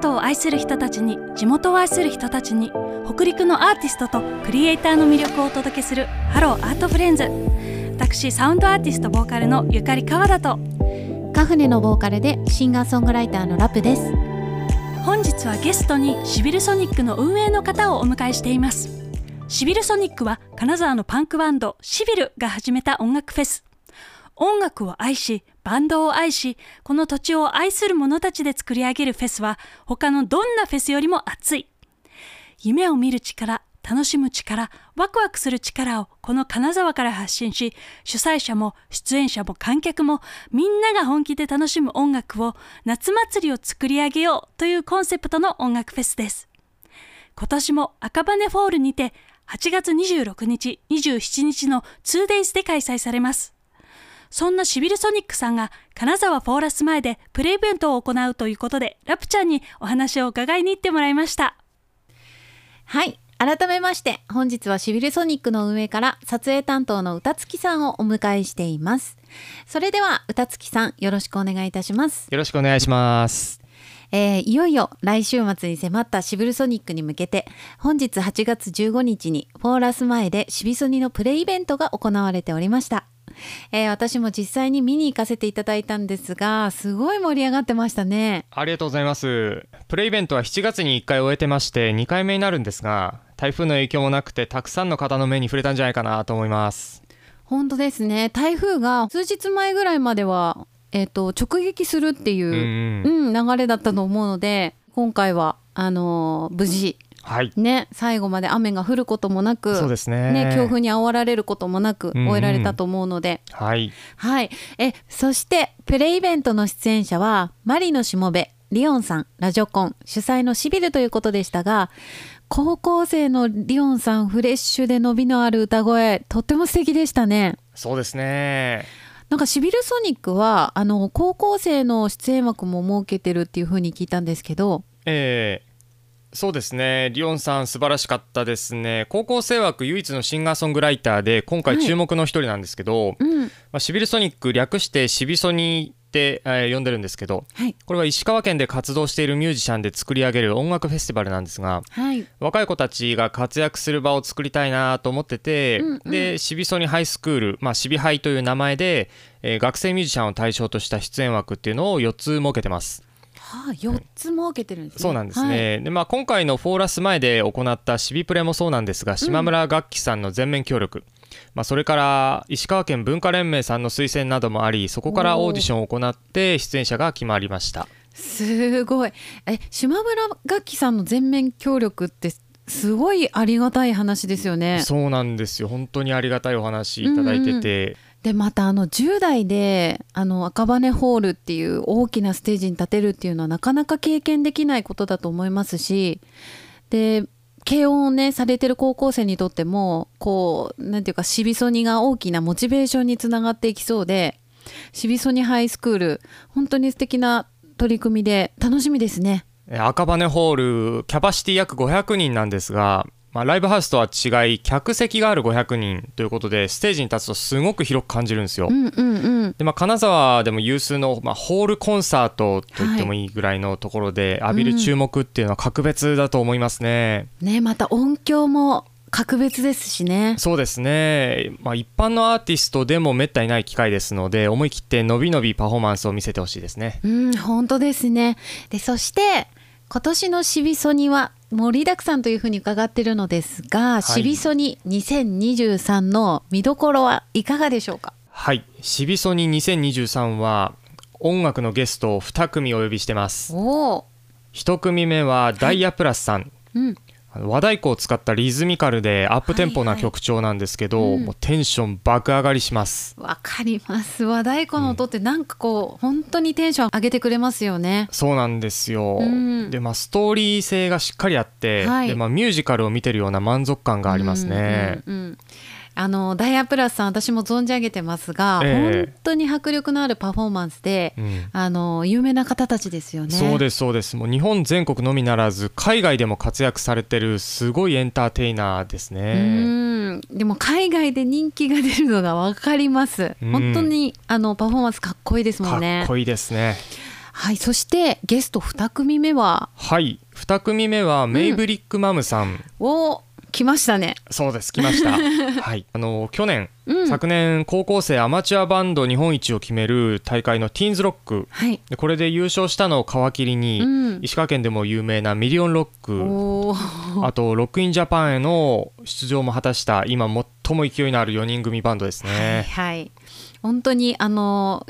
ートを愛する人たちに地元を愛する人たちに北陸のアーティストとクリエイターの魅力をお届けする Hello Art Friends。私サウンドアーティストボーカルのゆかり川田と。カフネのボーカルでシンガーソングライターのラプです。本日はゲストにシビルソニックの運営の方をお迎えしています。シビルソニックは金沢のパンクバンドシビルが始めた音楽フェス音楽を愛しバンドを愛しこの土地を愛する者たちで作り上げるフェスは他のどんなフェスよりも熱い。夢を見る力楽しむ力ワクワクする力をこの金沢から発信し主催者も出演者も観客もみんなが本気で楽しむ音楽を夏祭りを作り上げようというコンセプトの音楽フェスです。今年も赤羽フォールにて8月26日27日の 2days で開催されます。そんなシビルソニックさんが金沢フォーラス前でプレイベントを行うということでラプちゃんにお話を伺いに行ってもらいました。はい。改めまして本日はシビルソニックの運営から撮影担当の歌月さんをお迎えしています。それでは歌月さんよろしくお願いいたします。よろしくお願いします。えー、いよいよ来週末に迫ったシビルソニックに向けて本日8月15日にフォーラス前でシビソニのプレイベントが行われておりましたえー、私も実際に見に行かせていただいたんですがすごい盛り上がってましたね。ありがとうございます。プレイベントは7月に1回終えてまして2回目になるんですが台風の影響もなくてたくさんの方の目に触れたんじゃないかなと思います。本当ですね。台風が数日前ぐらいまではえーと、直撃するっていう、うん、うん、流れだったと思うので今回はあのー、無事はい、ね、最後まで雨が降ることもなくそうですね、ね、強風に煽られることもなく終えられたと思うので、うんうん、はい、はい、えそしてプレイイベントの出演者はマリのしもべリオンさんラジオコン主催のシビルということでしたが高校生のリオンさんフレッシュで伸びのある歌声とっても素敵でしたね。そうですね。なんかシビルソニックはあの高校生の出演枠も設けてるっていうふうに聞いたんですけどええそうですね、リオンさん、素晴らしかったですね、高校生枠唯一のシンガーソングライターで、今回、注目の一人なんですけど、はいうん、まあ、シビルソニック、略してシビソニって、えー、呼んでるんですけど、はい、これは石川県で活動しているミュージシャンで作り上げる音楽フェスティバルなんですが、はい、若い子たちが活躍する場を作りたいなと思ってて、うんうん、でシビソニハイスクール、まあ、シビハイという名前で、えー、学生ミュージシャンを対象とした出演枠っていうのを4つ設けてます。はあ、4つ設けてるんですね。そうなんですね。はい、でまあ今回のフォーラス前で行ったシビプレもそうなんですが、島村楽器さんの全面協力、うん、まあそれから石川県文化連盟さんの推薦などもあり、そこからオーディションを行って出演者が決まりました。すごい。え島村楽器さんの全面協力ってすごいありがたい話ですよね。そうなんですよ。本当にありがたいお話いただいてて。うんうんでまたあの10代であの赤羽ホールっていう大きなステージに立てるっていうのはなかなか経験できないことだと思いますしで軽音をねされてる高校生にとってもこう何ていうかシビソニが大きなモチベーションにつながっていきそうでシビソニハイスクール本当に素敵な取り組みで楽しみですね。赤羽ホールキャパシティ約500人なんですがまあ、ライブハウスとは違い客席がある500人ということでステージに立つとすごく広く感じるんですよ。うんうんうん、でまあ、金沢でも有数の、まあ、ホールコンサートと言ってもいいぐらいのところで、浴びる注目っていうのは格別だと思いますね。うん、ねまた音響も格別ですしねそうですね、まあ、一般のアーティストでもめったにない機会ですので思い切ってのびのびパフォーマンスを見せてほしいですね。うん本当ですねでそして今年のシビソニは盛りだくさんというふうに伺っているのですが、はい、シビソニ2023の見どころはいかがでしょうか？はい。シビソニ2023は音楽のゲストを2組お呼びしてます。お1組目はダイヤプラスさん、はいうん、和太鼓を使ったリズミカルでアップテンポな曲調なんですけど、はいはい。うん、もうテンション爆上がりします。わかります。和太鼓の音ってなんかこう、うん、本当にテンション上げてくれますよね。そうなんですよ、うん、でまあストーリー性がしっかりあって、はい、でまあミュージカルを見てるような満足感がありますね、うんうんうんあのダイヤプラスさん私も存じ上げてますが、えー、本当に迫力のあるパフォーマンスで、うん、あの有名な方たちですよね。そうですそうです。もう日本全国のみならず海外でも活躍されてるすごいエンターテイナーですね。でも海外で人気が出るのが分かります。本当にあのパフォーマンスかっこいいですもんね。かっこいいですね。はいそしてゲスト2組目は？はい。2組目はメイブリックマムさん、お来ましたね。そうです来ました。はい。あの去年、うん。昨年高校生アマチュアバンド日本一を決める大会のティーンズロック。はい。でこれで優勝したのを皮切りに、うん。石川県でも有名なミリオンロック。あとロックインジャパンへの出場も果たした今最も勢いのある4人組バンドですはいね、はい。本当にあの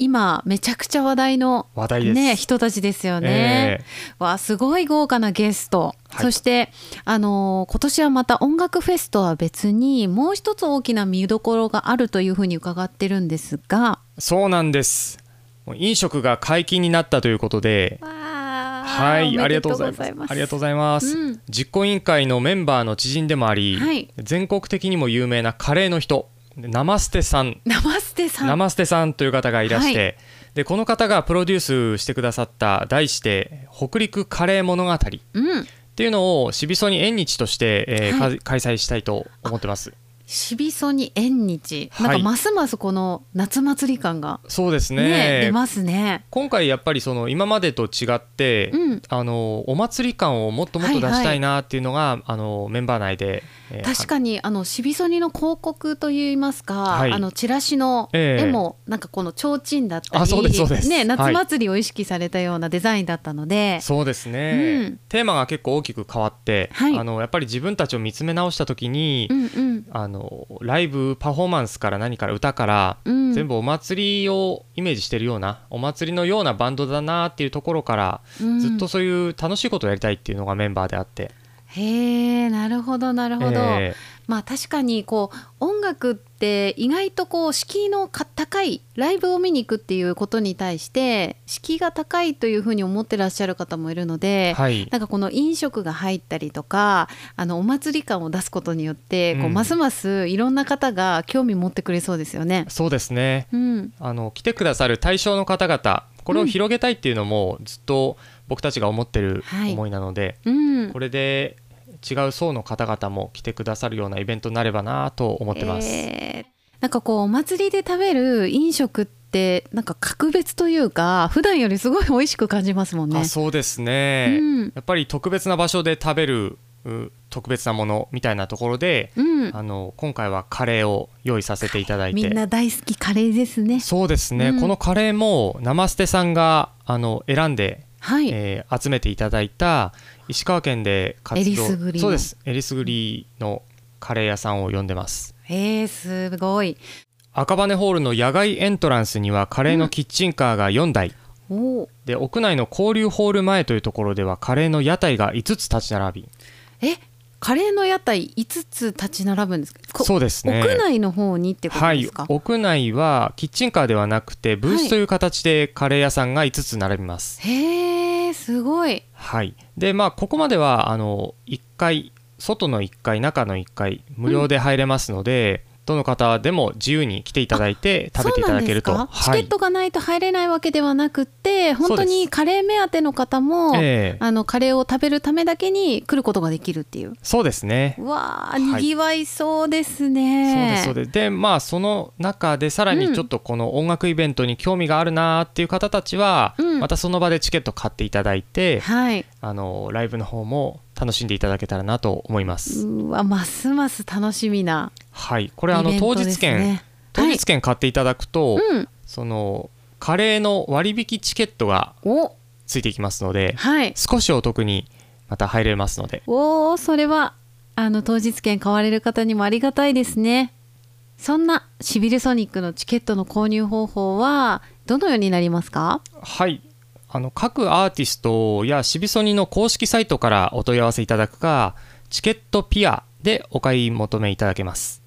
今めちゃくちゃ話題の話題ね人たちですよね。わあすごい豪華なゲスト、はい。そしてあのー今年はまた音楽フェスとは別にもう一つ大きな見どころがあるというふうに伺ってるんですが。そうなんです。飲食が解禁になったということで。ははいありがとうございます。ありがとうございます、うん。実行委員会のメンバーの知人でもあり、はい。全国的にも有名なカレーの人ナマステさん。ナマステさん。ナマステさんという方がいらして、はでこの方がプロデュースしてくださった題して「北陸カレー物語」っうん。ていうのをしびそに縁日として、えーはいか開催したいと思ってますしびそに縁日、はい。なんかますますこの夏祭り感がそうですね。ね出ますね。今回やっぱりその今までと違って、うん。あのお祭り感をもっともっと出したいなっていうのが、あのメンバー内で、えー確かにあのしびそにの広告といいますか、はい。あのチラシのええ。絵もなんかこの提灯だったり、ねはい。夏祭りを意識されたようなデザインだったので、そうですね、うん。テーマが結構大きく変わって、はい。あのやっぱり自分たちを見つめ直した時に、うんうん。あのライブパフォーマンスから何から歌から、うん、全部お祭りをイメージしてるようなお祭りのようなバンドだなっていうところから、うん。ずっとそういう楽しいことをやりたいっていうのがメンバーであって、へえなるほどなるほど、えまあ確かにこう音楽って意外とこう敷居のか高いライブを見に行くっていうことに対して敷居が高いというふうに思ってらっしゃる方もいるので、はい。なんかこの飲食が入ったりとかあのお祭り感を出すことによって、こううんますますいろんな方が興味持ってくれそうですよね。そうですね。うん、あの来てくださる対象の方々これを広げたいっていうのもずっと僕たちが思ってるはい。思いなので、うん。これで違う層の方々も来てくださるようなイベントになればなと思ってます。えーなんかこうお祭りで食べる飲食ってなんか格別というか普段よりすごい美味しく感じますもんね。あ。そうですね、うん。やっぱり特別な場所で食べるう特別なものみたいなところで、うん、あの今回はカレーを用意させていただいて。みんな大好きカレーですね。そうですね、うん。このカレーもナマステさんがあの選んで、はい、えー集めていただいた石川県で活動そうです。えりすぐりのカレー屋さんを呼んでます。えー、すごい。赤羽ホールの野外エントランスにはカレーのキッチンカーが4台、おー。で屋内の交流ホール前というところではカレーの屋台が5つ立ち並び。えカレーの屋台5つ立ち並ぶんですそうですね。屋内の方にってことはいですか、屋内はキッチンカーではなくてブースという形でカレー屋さんが5つ並びます、へえすごい。はい。でまあここまではあの1階外の1階中の1階無料で入れますので、どの方でも自由に来ていただいて食べていただけると。はい。チケットがないと入れないわけではなくって本当にカレー目当ての方も、ええ。あのカレーを食べるためだけに来ることができるっていう。そうですね。うわあいにぎわいそうですそうね、ですそうです。でまあその中でさらうん。にちょっとこの音楽イベントに興味があるなーっていう方たちは、うん。またその場でチケット買っていただいて、はい。あのライブの方も楽しんでいただけたらなと思います。うわますます楽しみなはい、これあの当日券、ね当日券買っていただくと、うん。そのカレーの割引チケットがお。ついてきますので、はい。少しお得にまた入れますので、おーそれはあの当日券買われる方にもありがたいですね。そんなシビルソニックのチケットの購入方法はどのようになりますか？はい。あの各アーティストやシビソニの公式サイトからお問い合わせいただくか、チケットピアでお買い求めいただけます。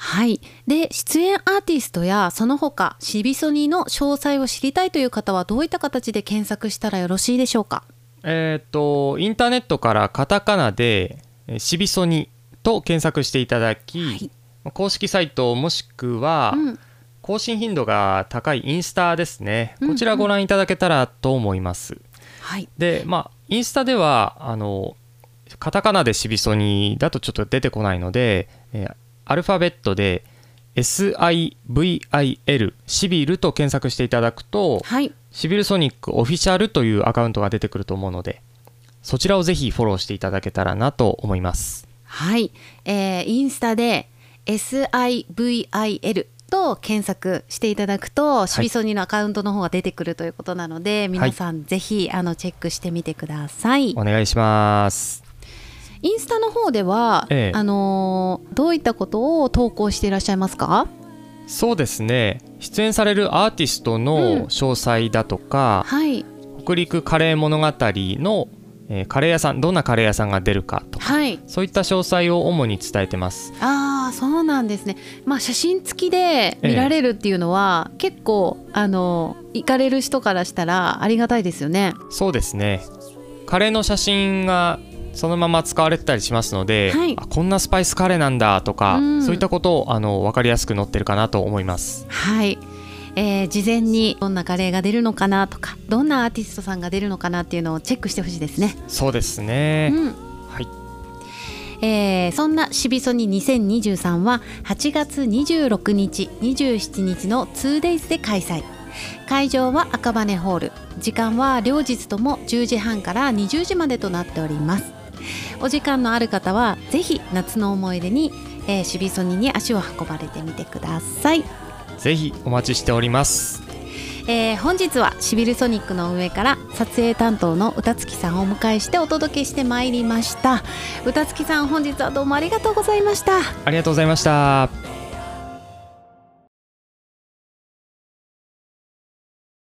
はい。で出演アーティストやその他シビソニの詳細を知りたいという方はどういった形で検索したらよろしいでしょうか？えっ、と、インターネットからカタカナで、えーシビソニと検索していただき、はい。公式サイトもしくは、うん。更新頻度が高いインスタですね。うん。こちらご覧いただけたらと思います。はい。で、まあ、インスタでは、あの、カタカナでシビソニだとちょっと出てこないので、えーアルファベットで SIVIL シビルと検索していただくと、はい、シビルソニックオフィシャルというアカウントが出てくると思うのでそちらをぜひフォローしていただけたらなと思います。はい、えー、インスタで SIVIL と検索していただくと、シビソニのアカウントの方が出てくるということなので、皆さんぜひあのチェックしてみてください。お願いします。インスタの方では、ええ、あのどういったことを投稿していらっしゃいますか？そうですね。出演されるアーティストの詳細だとか、うんはい、北陸カレー物語の、えー、カレー屋さんどんなカレー屋さんが出るかとか、はい、そういった詳細を主に伝えてます。ああそうなんですね。まあ写真付きで見られるっていうのは、ええ、結構あの行かれる人からしたらありがたいですよね。そうですね。カレーの写真がそのまま使われてたりしますので、はい、あこんなスパイスカレーなんだとか、うん、そういったことをあの分かりやすく載ってるかなと思います。はい。えー、事前にどんなカレーが出るのかなとかどんなアーティストさんが出るのかなっていうのをチェックしてほしいですね。そうですね、うん、はい。えー、そんなシビソニ2023は8月26日27日の 2days で開催。会場は赤羽ホール。時間は両日とも10時半から20時までとなっておりますお時間のある方はぜひ夏の思い出に、えー、シビソニに足を運ばれてみてください。ぜひお待ちしております。えー、本日はシビルソニックの上から撮影担当の歌月さんをお迎えしてお届けしてまいりました。歌月さん本日はどうもありがとうございました。ありがとうございました